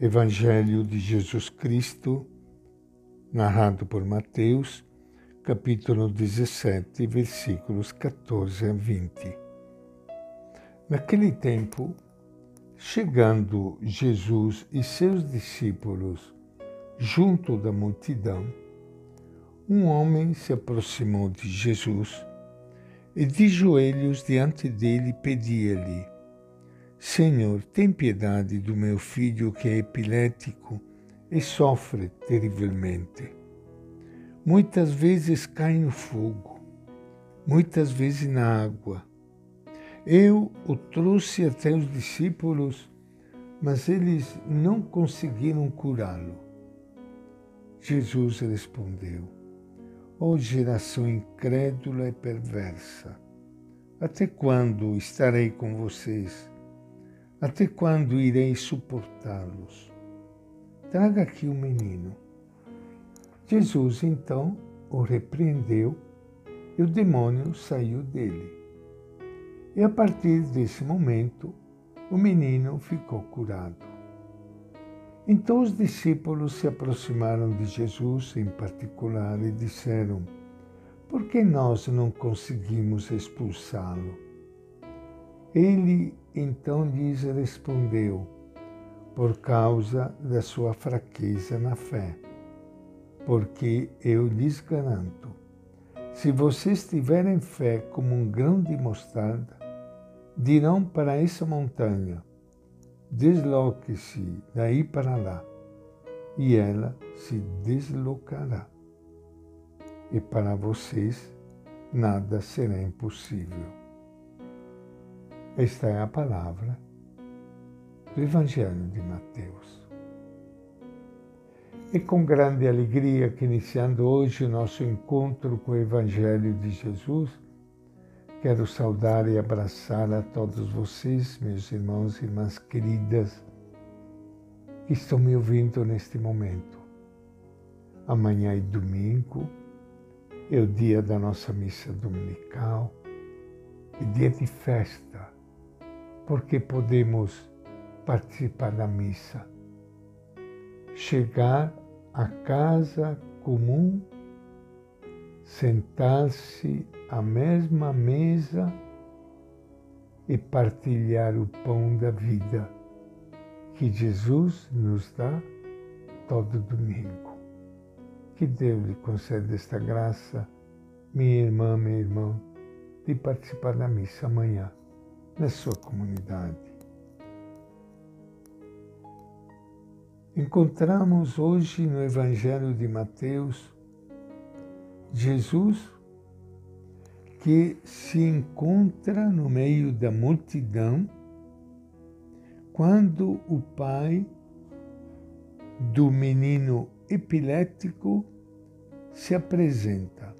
Evangelho de Jesus Cristo, narrado por Mateus, capítulo 17, versículos 14 a 20. Naquele tempo, chegando Jesus e seus discípulos junto da multidão, um homem se aproximou de Jesus e de joelhos diante dele pedia-lhe: Senhor, tem piedade do meu filho que é epilético e sofre terrivelmente. Muitas vezes cai no fogo, muitas vezes na água. Eu o trouxe até os discípulos, mas eles não conseguiram curá-lo. Jesus respondeu: Ó oh, geração incrédula e perversa, até quando estarei com vocês? Até quando irei suportá-los? Traga aqui o menino. Jesus então o repreendeu e o demônio saiu dele. E a partir desse momento, o menino ficou curado. Então os discípulos se aproximaram de Jesus em particular e disseram: Por que nós não conseguimos expulsá-lo? Ele então lhes respondeu: Por causa da sua fraqueza na fé. Porque eu lhes garanto, se vocês tiverem fé como um grão de mostarda, dirão para essa montanha: desloque-se daí para lá, e ela se deslocará. E para vocês nada será impossível. Esta é a palavra do Evangelho de Mateus. E com grande alegria que iniciando hoje o nosso encontro com o Evangelho de Jesus, quero saudar e abraçar a todos vocês, meus irmãos e irmãs queridas, que estão me ouvindo neste momento. Amanhã é domingo, é o dia da nossa missa dominical, é dia de festa porque podemos participar da missa, chegar à casa comum, sentar-se à mesma mesa e partilhar o pão da vida que Jesus nos dá todo domingo. Que Deus lhe conceda esta graça, minha irmã, meu irmão, de participar da missa amanhã na sua comunidade. Encontramos hoje no Evangelho de Mateus Jesus que se encontra no meio da multidão quando o pai do menino epilético se apresenta.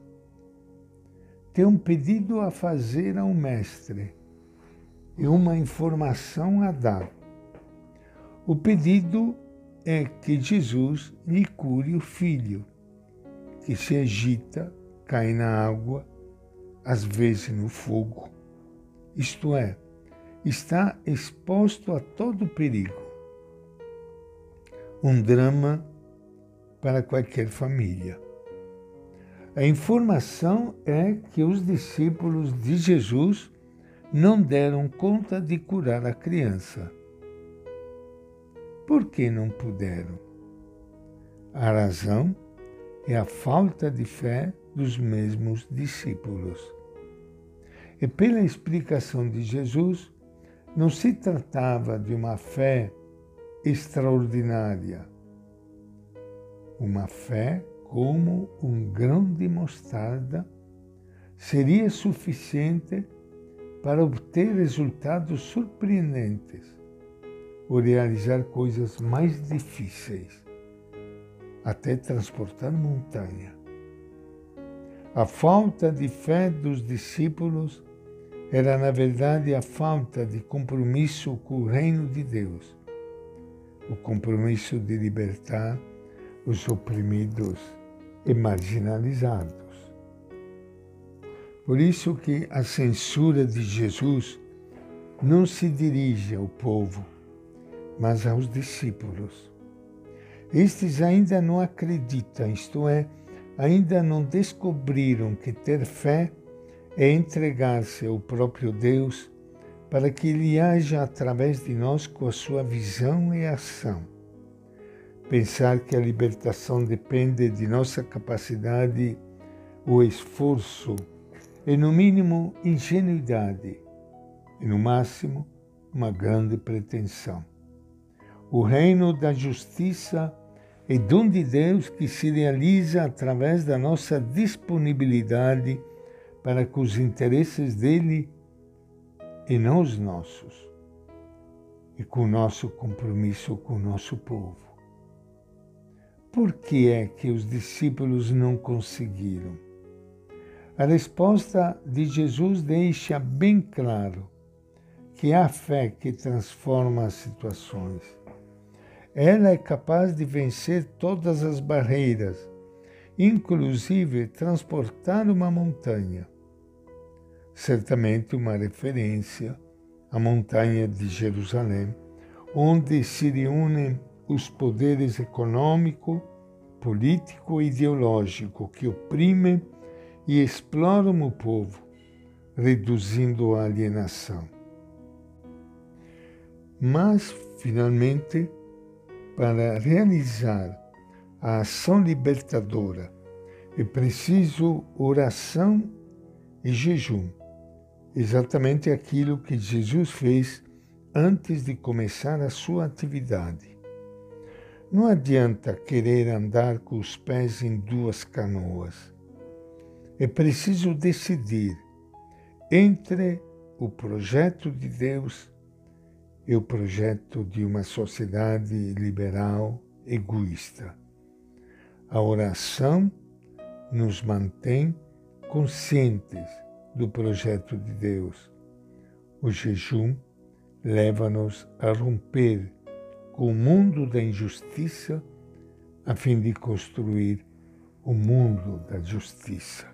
Tem um pedido a fazer ao mestre e uma informação a dar. O pedido é que Jesus lhe cure o filho, que se agita, cai na água, às vezes no fogo, isto é, está exposto a todo perigo. Um drama para qualquer família. A informação é que os discípulos de Jesus não deram conta de curar a criança. Por que não puderam? A razão é a falta de fé dos mesmos discípulos. E pela explicação de Jesus, não se tratava de uma fé extraordinária, uma fé como um grão de mostarda seria suficiente para obter resultados surpreendentes ou realizar coisas mais difíceis, até transportar montanha. A falta de fé dos discípulos era, na verdade, a falta de compromisso com o reino de Deus, o compromisso de libertar os oprimidos e marginalizados. Por isso que a censura de Jesus não se dirige ao povo, mas aos discípulos. Estes ainda não acreditam, isto é, ainda não descobriram que ter fé é entregar-se ao próprio Deus para que Ele haja através de nós com a sua visão e ação. Pensar que a libertação depende de nossa capacidade ou esforço é, no mínimo, ingenuidade e, no máximo, uma grande pretensão. O reino da justiça é dom de Deus que se realiza através da nossa disponibilidade para com os interesses dele e não os nossos, e com o nosso compromisso com o nosso povo. Por que é que os discípulos não conseguiram? A resposta de Jesus deixa bem claro que a fé que transforma as situações. Ela é capaz de vencer todas as barreiras, inclusive transportar uma montanha certamente uma referência à montanha de Jerusalém, onde se reúnem os poderes econômico, político e ideológico que oprimem e exploram o povo, reduzindo a alienação. Mas, finalmente, para realizar a ação libertadora, é preciso oração e jejum exatamente aquilo que Jesus fez antes de começar a sua atividade. Não adianta querer andar com os pés em duas canoas. É preciso decidir entre o projeto de Deus e o projeto de uma sociedade liberal egoísta. A oração nos mantém conscientes do projeto de Deus. O jejum leva-nos a romper com o mundo da injustiça a fim de construir o mundo da justiça.